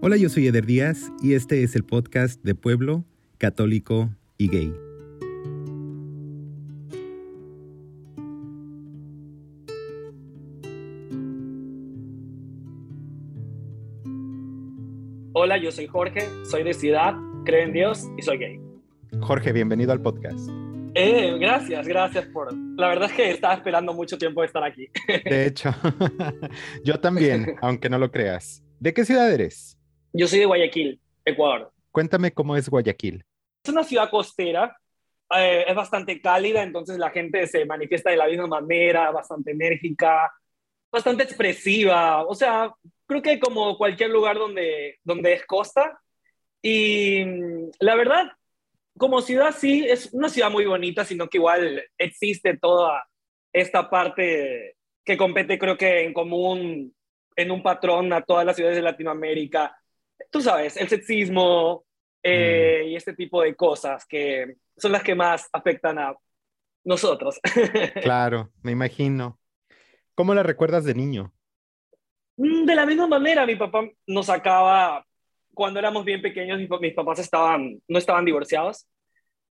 Hola, yo soy Eder Díaz y este es el podcast de Pueblo, Católico y Gay. Hola, yo soy Jorge, soy de ciudad, creo en Dios y soy gay. Jorge, bienvenido al podcast. Eh, gracias, gracias por... La verdad es que estaba esperando mucho tiempo de estar aquí. De hecho, yo también, aunque no lo creas. ¿De qué ciudad eres? Yo soy de Guayaquil, Ecuador. Cuéntame cómo es Guayaquil. Es una ciudad costera, eh, es bastante cálida, entonces la gente se manifiesta de la misma manera, bastante enérgica, bastante expresiva. O sea, creo que como cualquier lugar donde, donde es costa. Y mm, la verdad, como ciudad sí, es una ciudad muy bonita, sino que igual existe toda esta parte que compete creo que en común en un patrón a todas las ciudades de Latinoamérica. Tú sabes, el sexismo eh, y este tipo de cosas que son las que más afectan a nosotros. Claro, me imagino. ¿Cómo la recuerdas de niño? Mm, De la misma manera, mi papá nos sacaba, cuando éramos bien pequeños, mis papás estaban, no estaban divorciados.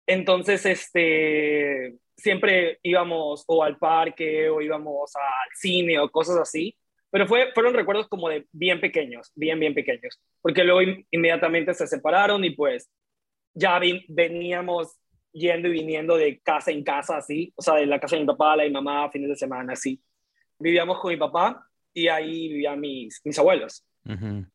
Entonces, este, siempre íbamos o al parque o íbamos al cine o cosas así. Pero fue, fueron recuerdos como de bien pequeños, bien, bien pequeños. Porque luego in- inmediatamente se separaron y pues ya veníamos yendo y viniendo de casa en casa así. O sea, de la casa de mi papá, la de mi mamá, fines de semana así. Vivíamos con mi papá y ahí vivían mis, mis abuelos.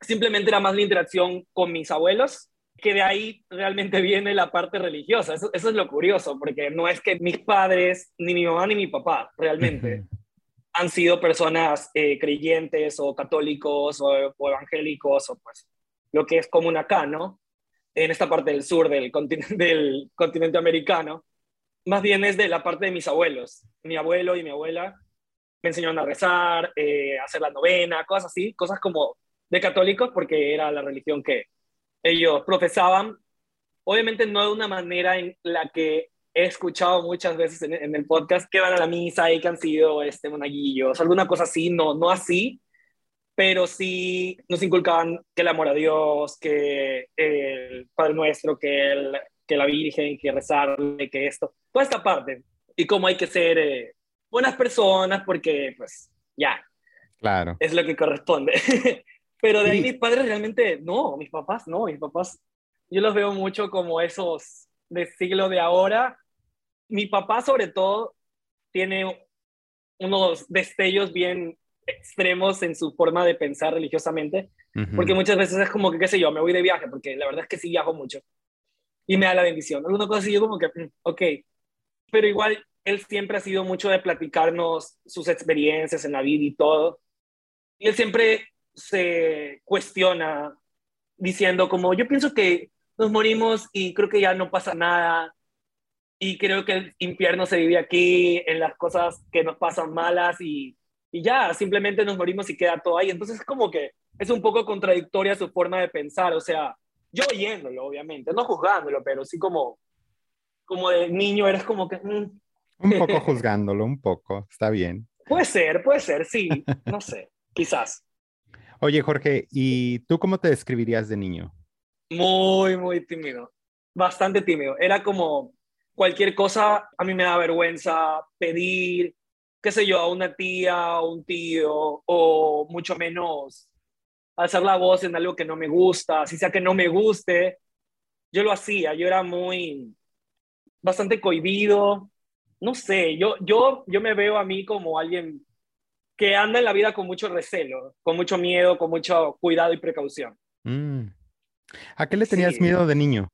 Simplemente era más la interacción con mis abuelos, que de ahí realmente viene la parte religiosa. Eso, eso es lo curioso, porque no es que mis padres, ni mi mamá ni mi papá, realmente. Han sido personas eh, creyentes o católicos o, o evangélicos o pues lo que es común acá, ¿no? En esta parte del sur del continente, americano. Más bien es de la parte de mis abuelos. Mi abuelo y mi abuela me enseñaron a rezar, eh, hacer la novena, cosas así, cosas como de católicos porque era la religión que ellos profesaban. Obviamente no de una manera en la que he escuchado muchas veces en, en el podcast que van a la misa y que han sido este, monaguillos, alguna cosa así, no, no así, pero sí nos inculcaban que el amor a Dios, que el Padre Nuestro, que, el, que la Virgen, que rezarle, que esto, toda esta parte, y cómo hay que ser eh, buenas personas porque pues ya, Claro. es lo que corresponde. Pero de ahí Sí. mis padres realmente, no, mis papás no, mis papás, yo los veo mucho como esos de siglo de ahora. Mi papá sobre todo tiene unos destellos bien extremos en su forma de pensar religiosamente, Ujú. porque muchas veces es como que, qué sé yo, me voy de viaje, porque la verdad es que sí viajo mucho, y me da la bendición. Alguna cosa así, yo como que, mm, ok, pero igual él siempre ha sido mucho de platicarnos sus experiencias en la vida y todo, y él siempre se cuestiona diciendo como, yo pienso que nos morimos y creo que ya no pasa nada, y creo que el infierno se vive aquí, en las cosas que nos pasan malas, y, y ya, simplemente nos morimos y queda todo ahí. Entonces es como que es un poco contradictoria su forma de pensar, o sea, yo oyéndolo, obviamente, no juzgándolo, pero sí como, como de niño eres como que, mm, Un poco juzgándolo, un poco. Está bien. puede ser, puede ser, sí, no sé, quizás. Oye, Jorge, ¿y tú cómo te describirías de niño? Muy, muy tímido, bastante tímido. Era como cualquier cosa, a mí me da vergüenza pedir, qué sé yo, a una tía o un tío, o mucho menos alzar la voz en algo que no me gusta, si sea que no me guste, yo lo hacía, yo era muy, bastante cohibido, no sé, yo, yo, yo me veo a mí como alguien que anda en la vida con mucho recelo, con mucho miedo, con mucho cuidado y precaución. Mm. ¿A qué le tenías Sí. miedo de niño?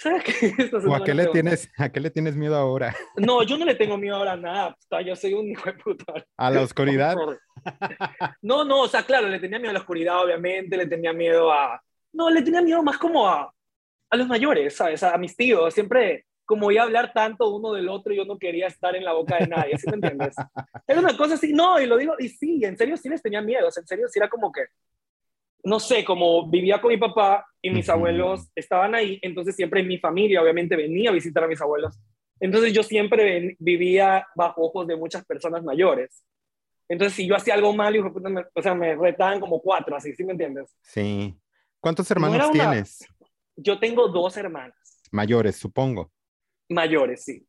¿Sabes qué? Esta es ¿O una a qué, le tienes, a qué le tienes miedo ahora? No, yo no le tengo miedo ahora a nada. puta, Yo soy un hijo de puta. ¿A la oscuridad? No, no, o sea, claro, le tenía miedo a la oscuridad, obviamente, le tenía miedo a... No, le tenía miedo más como a, a los mayores, ¿sabes? A, mis tíos. Siempre, como iba a hablar tanto uno del otro, yo no quería estar en la boca de nadie, ¿sí me entiendes? Era una cosa así, no, y lo digo, y sí, en serio sí les tenía miedo, o sea, en serio sí era como que, no sé, como vivía con mi papá y mis abuelos estaban ahí, entonces siempre mi familia obviamente venía a visitar a mis abuelos. Entonces yo siempre ven- vivía bajo ojos de muchas personas mayores. Entonces si yo hacía algo mal, me- o sea, me retaban como cuatro, así, ¿sí me entiendes? Sí. ¿Cuántos hermanos tienes? Yo tengo dos hermanas. Mayores, supongo. Mayores, sí.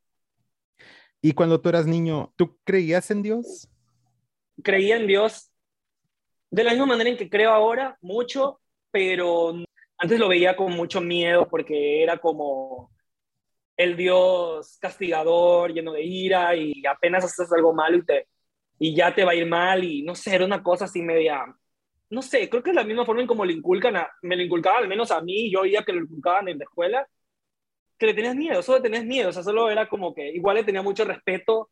¿Y cuando tú eras niño, tú creías en Dios? Creía en Dios de la misma manera en que creo ahora, mucho, pero antes lo veía con mucho miedo porque era como el Dios castigador, lleno de ira y apenas haces algo malo y, te, y ya te va a ir mal y no sé, era una cosa así media, no sé, creo que es la misma forma en como le inculcan, me lo inculcaban al menos a mí, yo oía que lo inculcaban en la escuela, que le tenías miedo, solo tenías miedo, o sea, solo era como que igual le tenía mucho respeto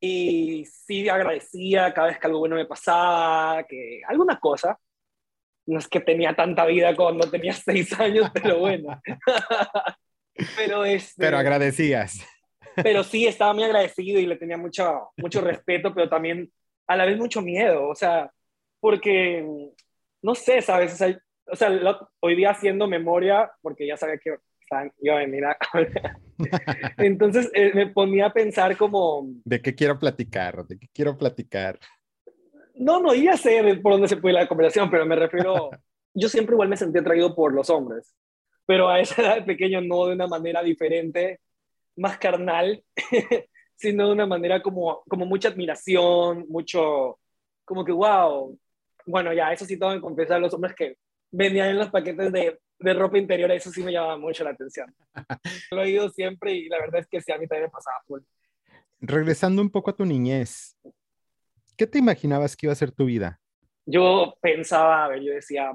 y sí agradecía cada vez que algo bueno me pasaba, que alguna cosa. No es que tenía tanta vida cuando tenía seis años, pero bueno. pero, este, pero agradecías. Pero sí, estaba muy agradecido y le tenía mucho, mucho respeto, pero también a la vez mucho miedo, o sea, porque, no sé, ¿sabes? O sea, hoy día haciendo memoria, porque ya sabía que yo a Entonces eh, me ponía a pensar como... ¿De qué quiero platicar? ¿De qué quiero platicar? No, no, ya sé por dónde se puede la conversación, pero me refiero... yo siempre igual me sentí atraído por los hombres, pero a esa edad de pequeño no de una manera diferente, más carnal, sino de una manera como, como mucha admiración, mucho, como que, wow, bueno, ya, eso sí tengo que confesar a los hombres que vendían en los paquetes de de ropa interior, eso sí me llamaba mucho la atención. Lo he oído siempre y la verdad es que sí, a mí también me pasaba full. Regresando un poco a tu niñez, ¿qué te imaginabas que iba a ser tu vida? Yo pensaba, a ver, yo decía,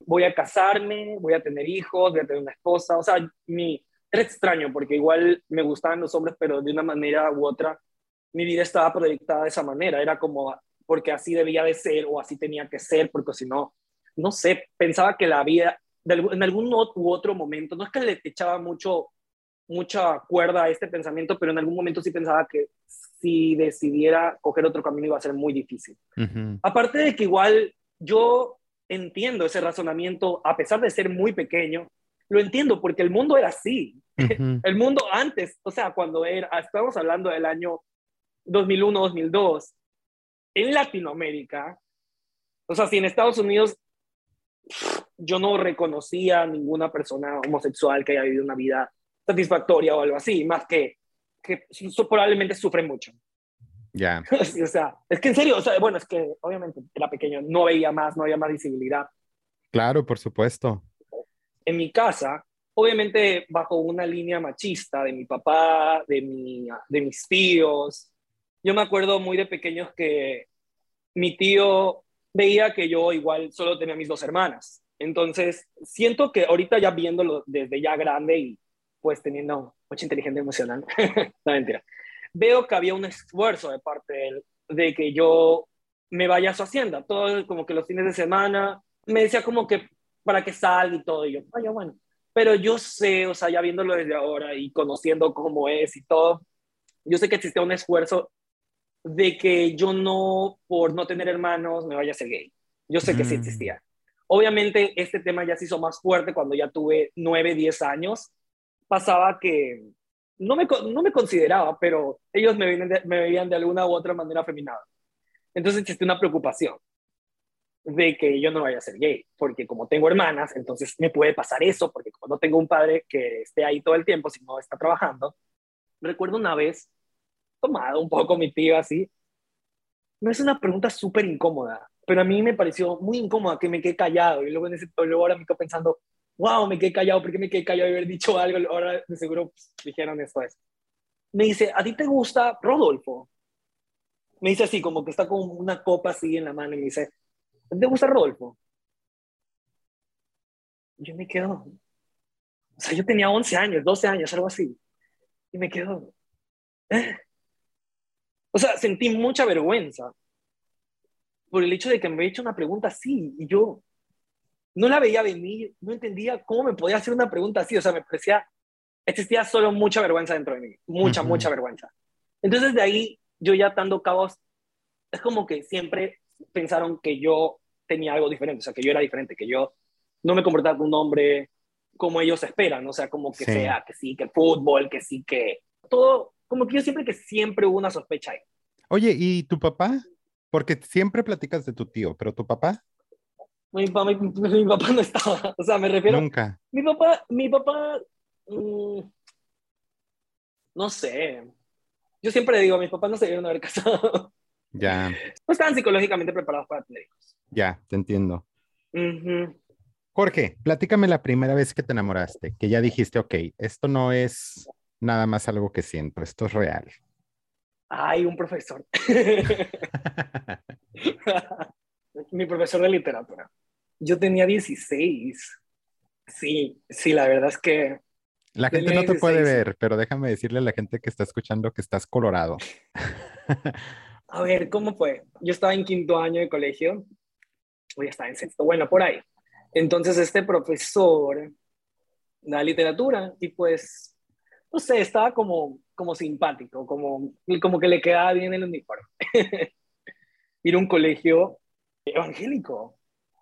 voy a casarme, voy a tener hijos, voy a tener una esposa, o sea, mi, era extraño porque igual me gustaban los hombres, pero de una manera u otra mi vida estaba proyectada de esa manera, era como porque así debía de ser o así tenía que ser, porque si no, no sé, pensaba que la vida, en algún u otro momento, no es que le echaba mucho, mucha cuerda a este pensamiento, pero en algún momento sí pensaba que si decidiera coger otro camino iba a ser muy difícil. Aparte de que igual yo entiendo ese razonamiento, a pesar de ser muy pequeño, lo entiendo porque el mundo era así. el mundo antes, o sea, cuando era, estamos hablando del año 2001-2002, en Latinoamérica, o sea, si en Estados Unidos yo no reconocía a ninguna persona homosexual que haya vivido una vida satisfactoria o algo así, más que que probablemente sufre mucho. Ya. o sea, es que en serio, o sea, bueno, es que obviamente era pequeño, no veía más, no había más visibilidad. Claro, por supuesto. En mi casa, obviamente bajo una línea machista de mi papá, de, mi, de mis tíos. Yo me acuerdo muy de pequeños que mi tío veía que yo igual solo tenía mis dos hermanas. Entonces, siento que ahorita ya viéndolo desde ya grande y pues teniendo mucha inteligencia emocional, no mentira, veo que había un esfuerzo de parte de él de que yo me vaya a su hacienda, todo como que los fines de semana, me decía como que para que salga y todo, y yo, vaya, bueno, pero yo sé, o sea, ya viéndolo desde ahora y conociendo cómo es y todo, yo sé que existe un esfuerzo de que yo no, por no tener hermanos, me vaya a ser gay. Yo sé que sí mm. existía. Obviamente este tema ya se hizo más fuerte cuando ya tuve 9, 10 años. Pasaba que no me, no me consideraba, pero ellos me, me veían de alguna u otra manera afeminado. Entonces existe una preocupación de que yo no vaya a ser gay, porque como tengo hermanas, entonces me puede pasar eso, porque como no tengo un padre que esté ahí todo el tiempo, si no está trabajando. Recuerdo una vez tomado un poco mi tío así. No es una pregunta súper incómoda, pero a mí me pareció muy incómoda que me quedé callado. Y luego, en ese, luego ahora me quedo pensando, wow, me quedé callado, ¿por qué me quedé callado y haber dicho algo? Ahora de seguro pues, dijeron esto es. Me dice, ¿a ti te gusta Rodolfo? Me dice así, como que está con una copa así en la mano y me dice, ¿te gusta Rodolfo? Yo me quedo, o sea, yo tenía 11 años, 12 años, algo así. Y me quedo, ¿eh? O sea, sentí mucha vergüenza por el hecho de que me había hecho una pregunta así y yo no la veía venir, no entendía cómo me podía hacer una pregunta así, o sea, me parecía, existía solo mucha vergüenza dentro de mí, mucha, mucha vergüenza. Entonces de ahí, yo ya dando cabos, es como que siempre pensaron que yo tenía algo diferente, o sea, que yo era diferente, que yo no me comportaba como un hombre como ellos esperan, o sea, como que sea, que sí, que el fútbol, que sí, que todo como que yo siempre que siempre hubo una sospecha ahí. Oye, ¿y tu papá? Porque siempre platicas de tu tío, pero tu papá. Mi, papá, mi, mi papá no estaba, o sea, me refiero... Nunca. Mi papá, mi papá, mm, no sé. Yo siempre digo, mis papás no se debieron haber casado. Ya, No estaban psicológicamente preparados para tener hijos. ya, te entiendo. Jorge, platícame la primera vez que te enamoraste, que ya dijiste, ok, esto no es nada más algo que siento, esto es real. Ay, un profesor. Mi profesor de literatura. Yo tenía 16. Sí, sí, la verdad es que La gente no te puede 16. ver, pero déjame decirle a la gente que está escuchando que estás colorado. A ver, ¿cómo fue? Yo estaba en quinto año de colegio, ya estaba en sexto, bueno, por ahí. Entonces este profesor da literatura y pues, no sé, estaba como, como simpático, como, como que le quedaba bien el uniforme. Ir a un colegio evangélico.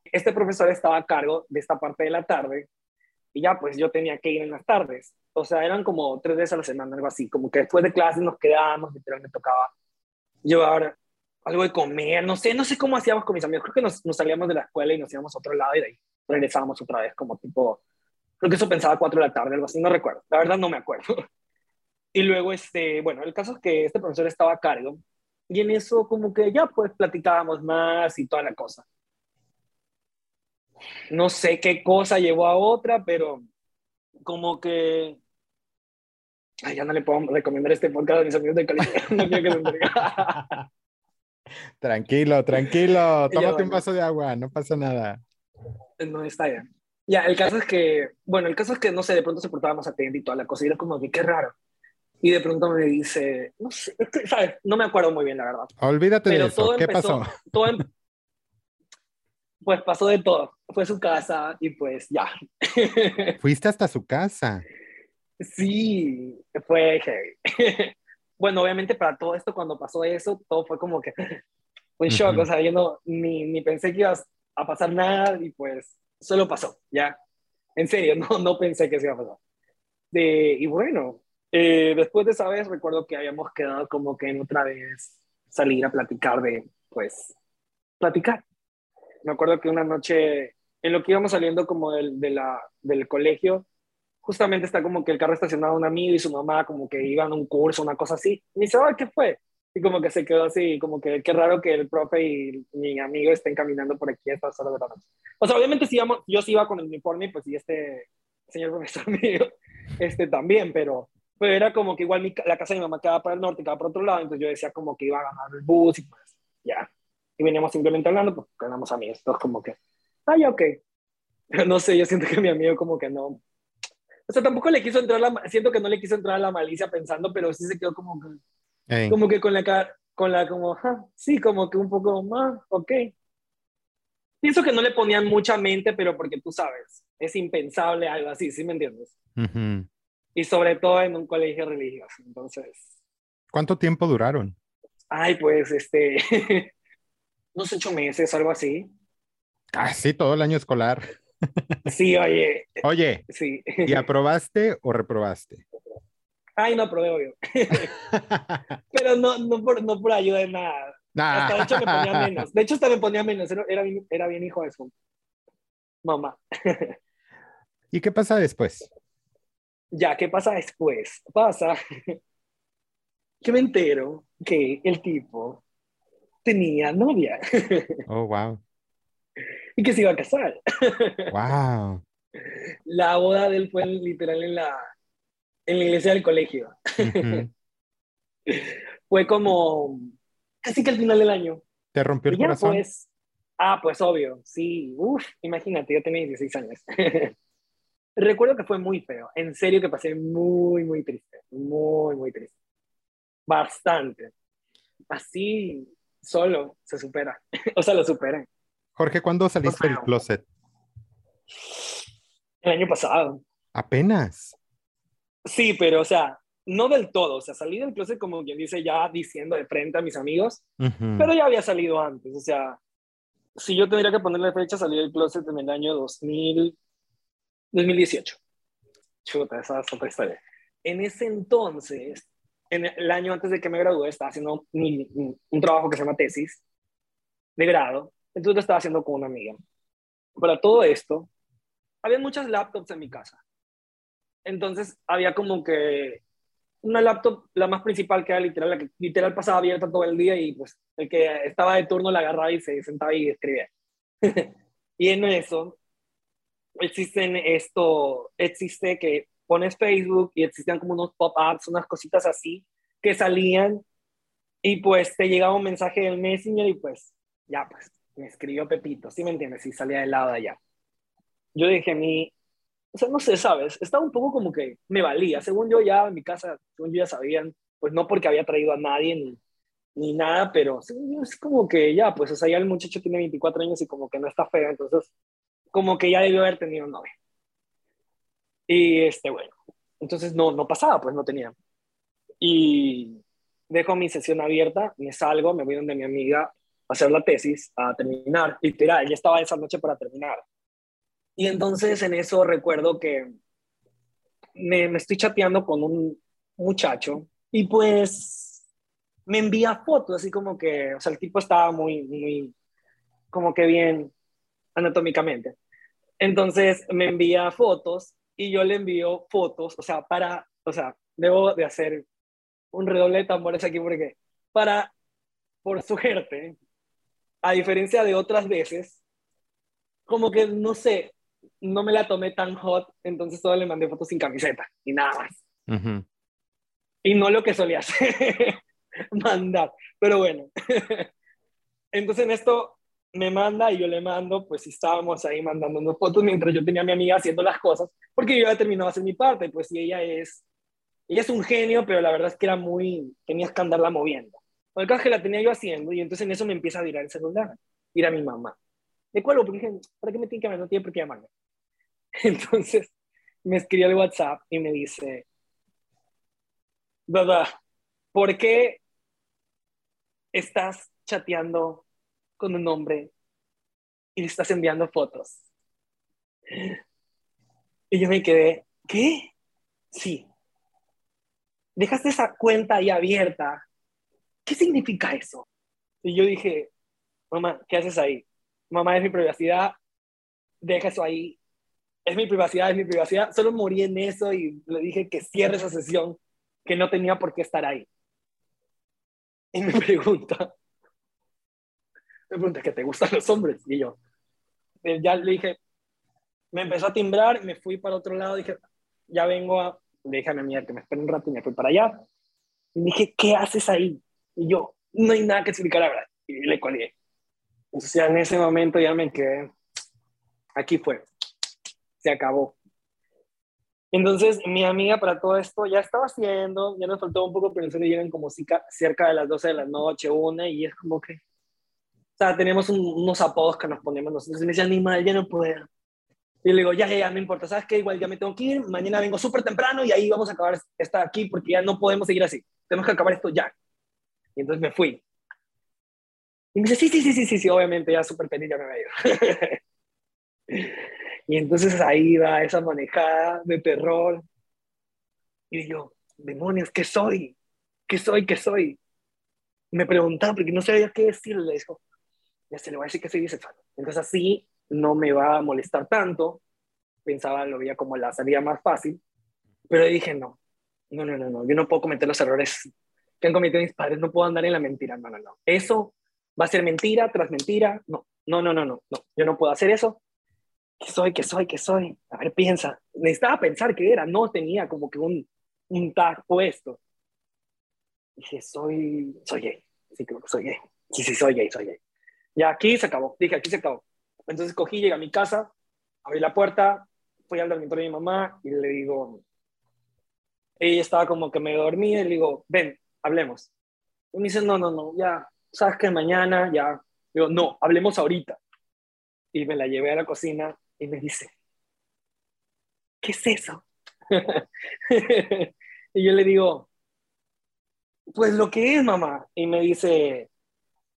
Este profesor estaba a cargo de esta parte de la tarde y ya pues yo tenía que ir en las tardes. O sea, eran como tres veces a la semana, algo así, como que después de clases nos quedábamos, literalmente tocaba llevar algo de comer, no sé, no sé cómo hacíamos con mis amigos, creo que nos, nos salíamos de la escuela y nos íbamos a otro lado y de ahí regresábamos otra vez, como tipo, creo que eso pensaba a cuatro de la tarde, algo así, no recuerdo, la verdad no me acuerdo. Y luego, este, bueno, el caso es que este profesor estaba a cargo y en eso como que ya pues platicábamos más y toda la cosa. No sé qué cosa llevó a otra, pero como que... Ay, ya no le puedo recomendar este podcast a mis amigos de colegio. No quiero que se entreguen. Tranquilo, tranquilo, tómate un vaso de agua, no pasa nada. No está bien. Ya, el caso es que, bueno, el caso es que, no sé, de pronto se portaba más atento y toda la cosa, y era como que qué raro. Y de pronto me dice, no sé, es que, ¿sabes? No me acuerdo muy bien, la verdad. Olvídate de Pero eso, todo ¿qué empezó, pasó? todo em- pues pasó de todo. Fue a su casa y pues ya. Fuiste hasta su casa. sí, fue heavy. bueno, obviamente para todo esto, cuando pasó eso, todo fue como que un shock. Ujú. O sea, yo no, ni, ni pensé que iba a pasar nada y pues solo pasó, ya. En serio, no, no pensé que se iba a pasar. De, y bueno, eh, después de esa vez recuerdo que habíamos quedado como que en otra vez salir a platicar de, pues, platicar. Me acuerdo que una noche, en lo que íbamos saliendo como del, de la, del colegio, justamente está como que el carro estacionado un amigo y su mamá como que iban a un curso, una cosa así. Y me dice, "Ay, ¿qué fue? Y como que se quedó así, como que qué raro que el profe y mi amigo estén caminando por aquí a estas horas de la noche. O sea, obviamente sí íbamos, yo sí iba con el uniforme, pues y este señor profesor mío, este también, pero, pero era como que igual mi la casa de mi mamá quedaba para el norte, quedaba para otro lado, entonces yo decía como que iba a ganar el bus y pues ya. Y veníamos simplemente hablando, pues quedamos amigos, entonces como que, ya, ok. Pero no sé, yo siento que mi amigo como que no, o sea, tampoco le quiso entrar la, siento que no le quiso entrar a la malicia pensando, pero sí se quedó como que, Como que con la cara, con la como, "Ah, sí, como que un poco más, ok. Pienso que no le ponían mucha mente, pero porque tú sabes, es impensable algo así, ¿sí me entiendes? ujú. Y sobre todo en un colegio religioso. Entonces, ¿Cuánto tiempo duraron? ay, pues, este, unos ocho meses, algo así. Casi todo el año escolar. Sí, oye, Oye, sí. ¿y aprobaste o reprobaste? Ay, no probé, obvio. Pero no, no, por, no por ayuda de nada. Hasta de hecho me ponía menos. De hecho, hasta me ponía menos. Era, era, bien, era bien hijo de su mamá. ¿Y qué pasa después? Ya, ¿qué pasa después? Pasa que me entero que el tipo tenía novia Oh, wow. y que se iba a casar. Wow. La boda de él fue literal en la, en la iglesia del colegio. Fue como casi que al final del año. ¿Te rompió el Y ya, corazón? pues, ah, pues obvio, sí, uf, imagínate, yo tenía 16 años. Recuerdo que fue muy feo, en serio que pasé muy, muy triste, muy, muy triste. Bastante. Así, solo, se supera. o sea, lo superé. Jorge, ¿cuándo saliste del feo. closet? El año pasado. Apenas. Sí, pero, o sea, no del todo, o sea, salí del closet como quien dice ya diciendo de frente a mis amigos, Ujú. pero ya había salido antes, o sea, si yo tendría que ponerle fecha, salí del closet en el año 2000, 2018. Chuta, esa es otra historia. En ese entonces, en el año antes de que me gradué, estaba haciendo mi- mi- un trabajo que se llama tesis de grado, entonces lo estaba haciendo con una amiga. para todo esto, había muchas laptops en mi casa. Entonces había como que una laptop, la más principal que era literal, la que literal pasaba abierta todo el día y pues el que estaba de turno la agarraba y se sentaba y escribía. y en eso existen esto, existe que pones Facebook y existían como unos pop-ups, unas cositas así que salían y pues te llegaba un mensaje del Messenger y pues ya pues me escribió Pepito, ¿sí me entiendes? Y salía del lado de allá. Yo dije mí, o sea, no sé, ¿sabes? Estaba un poco como que me valía. Según yo ya en mi casa, según yo ya sabían, pues no porque había traído a nadie ni, ni nada, pero es como que ya, pues, o sea, ya el muchacho tiene 24 años y como que no está feo, entonces como que ya debió haber tenido novia. Y este, bueno, entonces no, no pasaba, pues no tenía. Y dejo mi sesión abierta, me salgo, me voy donde mi amiga a hacer la tesis, a terminar, literal, ya estaba esa noche para terminar. Y entonces en eso recuerdo que me, me estoy chateando con un muchacho y pues me envía fotos, así como que, o sea, el tipo estaba muy, muy, como que bien anatómicamente. Entonces me envía fotos y yo le envío fotos, o sea, para, o sea, debo de hacer un redoble de tambores aquí porque, para, por suerte, a diferencia de otras veces, como que, no sé, no me la tomé tan hot, entonces solo le mandé fotos sin camiseta y nada más. Y no lo que solía hacer, mandar, pero bueno. entonces en esto me manda y yo le mando, pues estábamos ahí mandándonos fotos mientras yo tenía a mi amiga haciendo las cosas, porque yo ya terminado de hacer mi parte, pues y ella es, ella es un genio, pero la verdad es que era muy, tenías que andarla moviendo. El caso que la tenía yo haciendo y entonces en eso me empieza a virar el celular, ir a mi mamá. ¿De cuál? Porque dije, ¿para qué me tiene que llamar? No tiene por qué llamarme. Entonces me escribió el WhatsApp y me dice, Dada, ¿por qué estás chateando con un hombre y le estás enviando fotos. Y yo me quedé, ¿qué? Sí. Dejaste esa cuenta ahí abierta. ¿Qué significa eso? Y yo dije, mamá, ¿qué haces ahí? Mamá, es mi privacidad, deja eso ahí. Es mi privacidad, es mi privacidad. Solo morí en eso y le dije que cierre esa sesión, que no tenía por qué estar ahí. Y me pregunta, me pregunta, ¿qué te gustan los hombres? Y yo, eh, ya le dije, me empezó a timbrar, me fui para otro lado, dije, ya vengo a, le dije que me espere un rato y me fui para allá. Y dije, ¿qué haces ahí? Y yo, no hay nada que explicar ahora. Y le colgué. O sea, en ese momento ya me quedé, aquí fue, se acabó. Entonces, mi amiga para todo esto ya estaba haciendo, ya nos faltó un poco, pero en serio llegan como cerca de las 12 de la noche, una, y es como que, o sea, teníamos unos apodos que nos poníamos nosotros. Y me decían, ni mal, ya no puedo. Y le digo, ya, ya, no importa, ¿sabes qué? Igual ya me tengo que ir, mañana vengo súper temprano y ahí vamos a acabar esta aquí porque ya no podemos seguir así. Tenemos que acabar esto ya. Y entonces me fui. Y me dice, sí, sí, sí, sí, sí, sí, obviamente ya súper feliz, ya me voy y entonces ahí va esa manejada de terror. Y yo, demonios, ¿qué soy? ¿Qué soy? ¿Qué soy? me preguntaba porque no sabía qué decirle. Le dijo, ya se le va a decir que soy bisexual. Entonces así no me va a molestar tanto. Pensaba, lo veía como la salida más fácil. Pero dije, no, no, no, no, no. Yo no puedo cometer los errores que han cometido mis padres. No puedo andar en la mentira. No, no, no. Eso va a ser mentira tras mentira. No, no, no, no, no. no. Yo no puedo hacer eso. ¿Qué soy? ¿Qué soy? ¿Qué soy? A ver, piensa. Necesitaba pensar qué era. No tenía como que un, un tag puesto. Dije, soy, soy gay. Sí, creo que soy gay. Sí, sí, soy gay, soy gay. Ya aquí se acabó, dije, aquí se acabó. Entonces cogí, llegué a mi casa, abrí la puerta, fui al dormitorio de mi mamá y le digo, ella estaba como que me dormía y le digo, ven, hablemos. Y me dice, no, no, no, ya, sabes que mañana, ya. Digo, no, hablemos ahorita. Y me la llevé a la cocina y me dice, ¿qué es eso? y yo le digo, pues lo que es, mamá. Y me dice,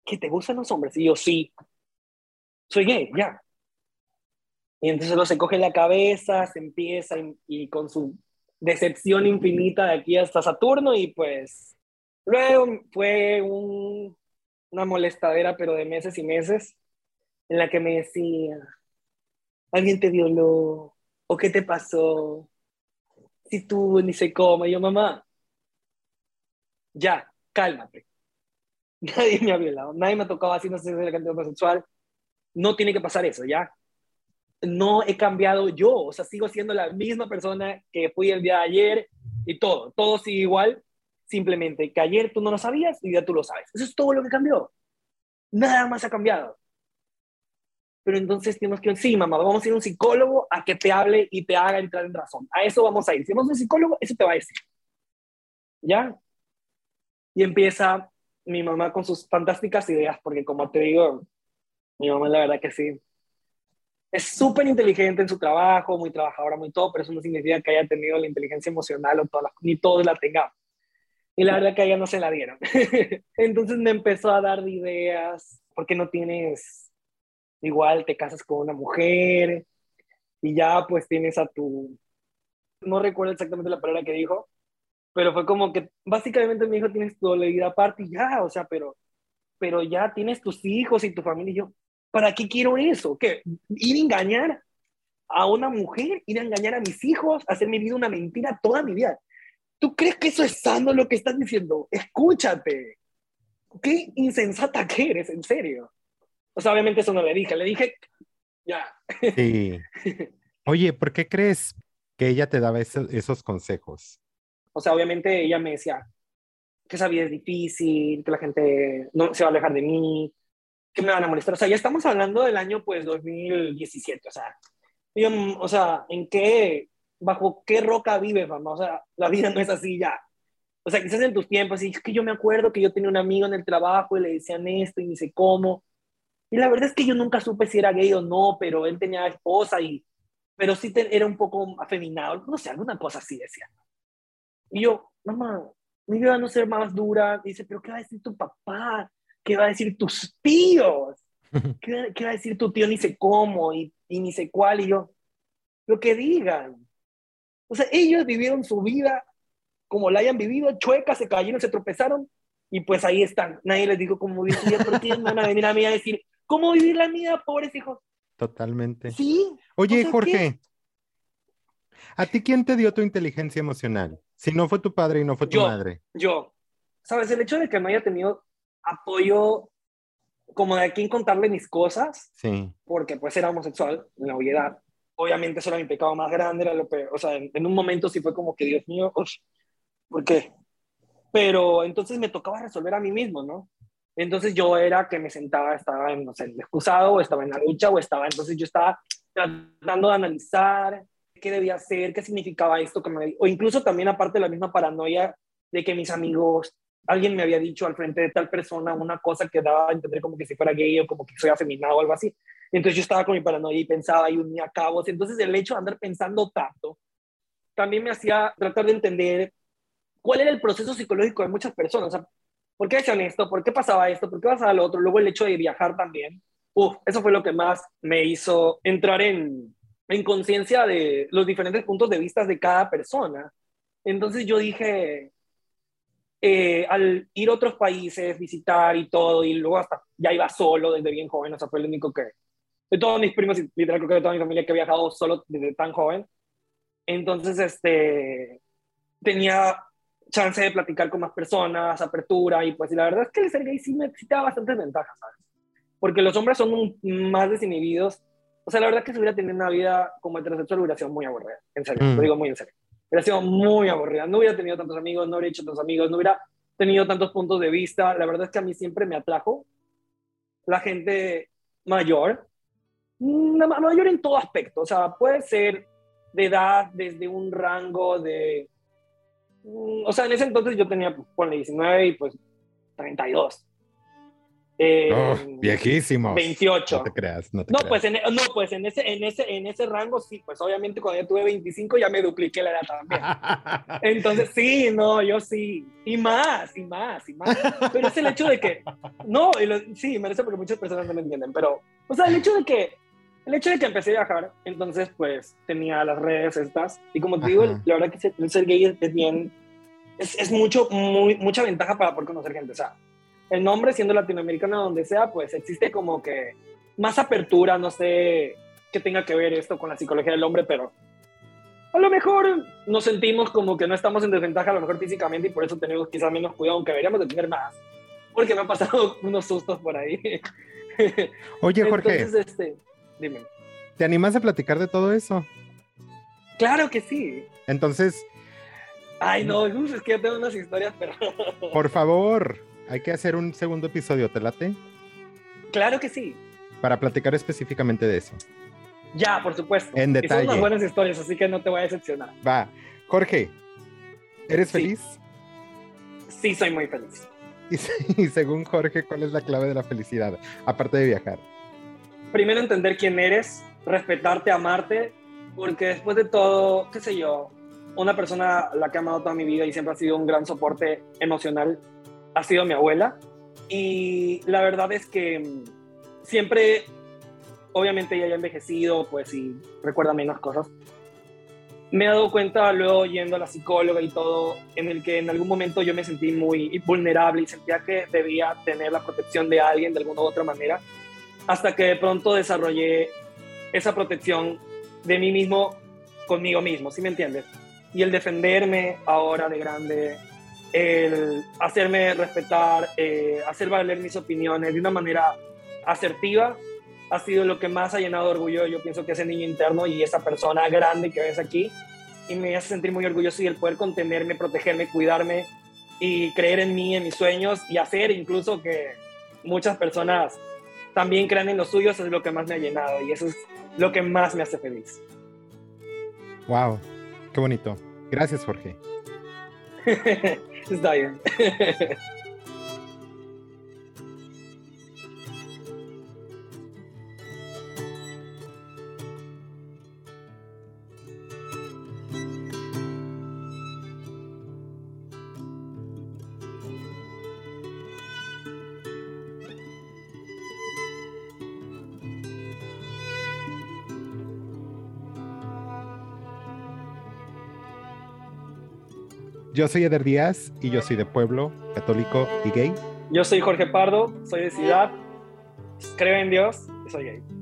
¿que te gustan los hombres? Y yo, sí, soy gay, ya. Y entonces lo se coge la cabeza, se empieza y, con su decepción infinita de aquí hasta Saturno y pues luego fue una molestadera pero de meses y meses en la que me decía, ¿Alguien te violó? ¿O qué te pasó? Si tú ni sé cómo. Yo, mamá, ya, cálmate. Nadie me ha violado, nadie me ha tocado así, no sé si es cantidad homosexual. No tiene que pasar eso, ¿ya? No he cambiado yo, o sea, sigo siendo la misma persona que fui el día de ayer y todo, todo sigue igual, simplemente que ayer tú no lo sabías y ya tú lo sabes. Eso es todo lo que cambió. Nada más ha cambiado. Pero entonces tenemos que ir, mamá, vamos a ir a un psicólogo a que te hable y te haga entrar en razón. A eso vamos a ir. Si vamos a un psicólogo, eso te va a decir. ¿Ya? Y empieza mi mamá con sus fantásticas ideas, porque como te digo, mi mamá la verdad que sí. Es súper inteligente en su trabajo, muy trabajadora, muy todo, pero eso no significa que haya tenido la inteligencia emocional o todas ni todos la tengamos. Y la verdad que a ella no se la dieron. Entonces me empezó a dar ideas, porque no tienes, igual te casas con una mujer y ya pues tienes a tu, no recuerdo exactamente la palabra que dijo, pero fue como que básicamente mi hijo tienes tu vida aparte y ya, o sea, pero, pero ya tienes tus hijos y tu familia y yo, ¿para qué quiero eso? ¿Qué? ¿Ir a engañar a una mujer? ¿Ir a engañar a mis hijos? ¿Hacer mi vida una mentira toda mi vida? ¿Tú crees que eso es sano lo que estás diciendo? Escúchate. Qué insensata que eres, en serio. O sea, obviamente eso no le dije, le dije, ya. Sí. Oye, ¿por qué crees que ella te daba esos consejos? O sea, obviamente ella me decía que esa vida es difícil, que la gente no se va a alejar de mí, que me van a molestar. O sea, ya estamos hablando del año, pues, 2017. O sea, o sea, ¿en qué, bajo qué roca vives, mamá? O sea, la vida no es así ya. O sea, quizás en tus tiempos, y es que yo me acuerdo que yo tenía un amigo en el trabajo y le decían esto y ni sé cómo. Y la verdad es que yo nunca supe si era gay o no, pero él tenía esposa y, pero sí era un poco afeminado, no sé, alguna cosa así decía. Y yo, mamá, mi vida no ser más dura. dice, pero ¿qué va a decir tu papá? ¿Qué va a decir tus tíos? ¿Qué, ¿Qué, va a decir tu tío ni sé cómo y, y ni sé cuál? Y yo, lo que digan. O sea, ellos vivieron su vida como la hayan vivido, chuecas, se cayeron, se tropezaron y pues ahí están. Nadie les dijo cómo vivir su vida, pero tienen van a venir a mí a decir, ¿cómo vivir la mía, pobres hijos? Totalmente. Sí. Oye, Jorge, ¿a ti quién te dio tu inteligencia emocional? Si no fue tu padre y no fue tu madre. Yo. ¿Sabes? El hecho de que no haya tenido apoyo como de a quién contarle mis cosas, sí. porque pues era homosexual en la obviedad. Obviamente eso era mi pecado más grande, era lo peor. O sea, en, un momento sí fue como que, Dios mío, ¿por qué? Pero entonces me tocaba resolver a mí mismo, ¿no? Entonces yo era que me sentaba, estaba en, no sé, el excusado, o estaba en la lucha, o estaba, entonces yo estaba tratando de analizar qué debía hacer, qué significaba esto, que me, o incluso también aparte de la misma paranoia de que mis amigos, alguien me había dicho al frente de tal persona una cosa que daba a entender como que si fuera gay o como que soy afeminado o algo así. Entonces yo estaba con mi paranoia y pensaba y unía cabos. Entonces el hecho de andar pensando tanto también me hacía tratar de entender cuál era el proceso psicológico de muchas personas. O sea, ¿por qué hacían esto? ¿Por qué pasaba esto? ¿Por qué pasaba lo otro? Luego el hecho de viajar también. Uf, eso fue lo que más me hizo entrar en, en conciencia de los diferentes puntos de vista de cada persona. Entonces yo dije, eh, al ir a otros países, visitar y todo, y luego hasta ya iba solo desde bien joven, o sea, fue el único que, de todos mis primos, literal creo que de toda mi familia que ha viajado solo desde tan joven, entonces, este, tenía chance de platicar con más personas, apertura, y pues y la verdad es que el ser gay sí me sí te da bastantes ventajas, ¿sabes? Porque los hombres son más desinhibidos o sea, la verdad que si hubiera tenido una vida como heterosexual hubiera sido muy aburrida, en serio, lo mm. digo muy en serio. Hubiera sido muy aburrida, no hubiera tenido tantos amigos, no hubiera hecho tantos amigos, no hubiera tenido tantos puntos de vista. La verdad es que a mí siempre me atrajo la gente mayor, mayor en todo aspecto, o sea, puede ser de edad, desde un rango de... Mm, o sea, en ese entonces yo tenía, pues, ponle 19 y pues 32. Eh, viejísimo. 28. No te creas, no Pues en, no, pues en ese, en, ese, en ese rango sí, pues obviamente cuando yo tuve 25 ya me dupliqué la edad también. Entonces sí, no, yo sí. Y más, y más, y más. Pero es el hecho de que, no, sí, merece porque muchas personas no me entienden, pero, o sea, el hecho de que, el hecho de que empecé a viajar, entonces pues tenía las redes estas, y como te digo, la verdad que el ser gay es bien, es, es mucho, muy, mucha ventaja para poder conocer gente, o sea, el nombre siendo latinoamericano donde sea, pues existe como que más apertura, no sé, que tenga que ver esto con la psicología del hombre, pero a lo mejor nos sentimos como que no estamos en desventaja, a lo mejor físicamente, y por eso tenemos quizás menos cuidado, aunque deberíamos de tener más. Porque me han pasado unos sustos por ahí. Oye, Jorge. Entonces, este, dime. ¿Te animas a platicar de todo eso? Claro que sí. Entonces. Ay, no, es que yo tengo unas historias, pero. Por favor, hay que hacer un segundo episodio, ¿te late? Claro que sí. Para platicar específicamente de eso. Ya, por supuesto. En detalle. Y son unas buenas historias, así que no te voy a decepcionar. Va. Jorge, ¿eres feliz? Sí, soy muy feliz. Y, según Jorge, ¿cuál es la clave de la felicidad? Aparte de viajar. Primero entender quién eres, respetarte, amarte, porque después de todo, qué sé yo, una persona la que he amado toda mi vida y siempre ha sido un gran soporte emocional ha sido mi abuela. Y la verdad es que siempre obviamente ya haya envejecido, pues y recuerda menos cosas. Me he dado cuenta luego yendo a la psicóloga y todo, en el que en algún momento yo me sentí muy vulnerable y sentía que debía tener la protección de alguien de alguna u otra manera, hasta que de pronto desarrollé esa protección de mí mismo conmigo mismo, ¿sí me entiendes? Y el defenderme ahora de grande, el hacerme respetar, eh, hacer valer mis opiniones de una manera asertiva, ha sido lo que más ha llenado de orgullo, yo pienso que ese niño interno y esa persona grande que ves aquí, y me hace sentir muy orgulloso y el poder contenerme, protegerme, cuidarme y creer en mí, en mis sueños y hacer incluso que muchas personas también crean en los suyos es lo que más me ha llenado y eso es lo que más me hace feliz. Wow, qué bonito. Gracias, Jorge. Está bien. Yo soy Eder Díaz y yo soy de pueblo, católico y gay. Yo soy Jorge Pardo, soy de ciudad, creo en Dios y soy gay.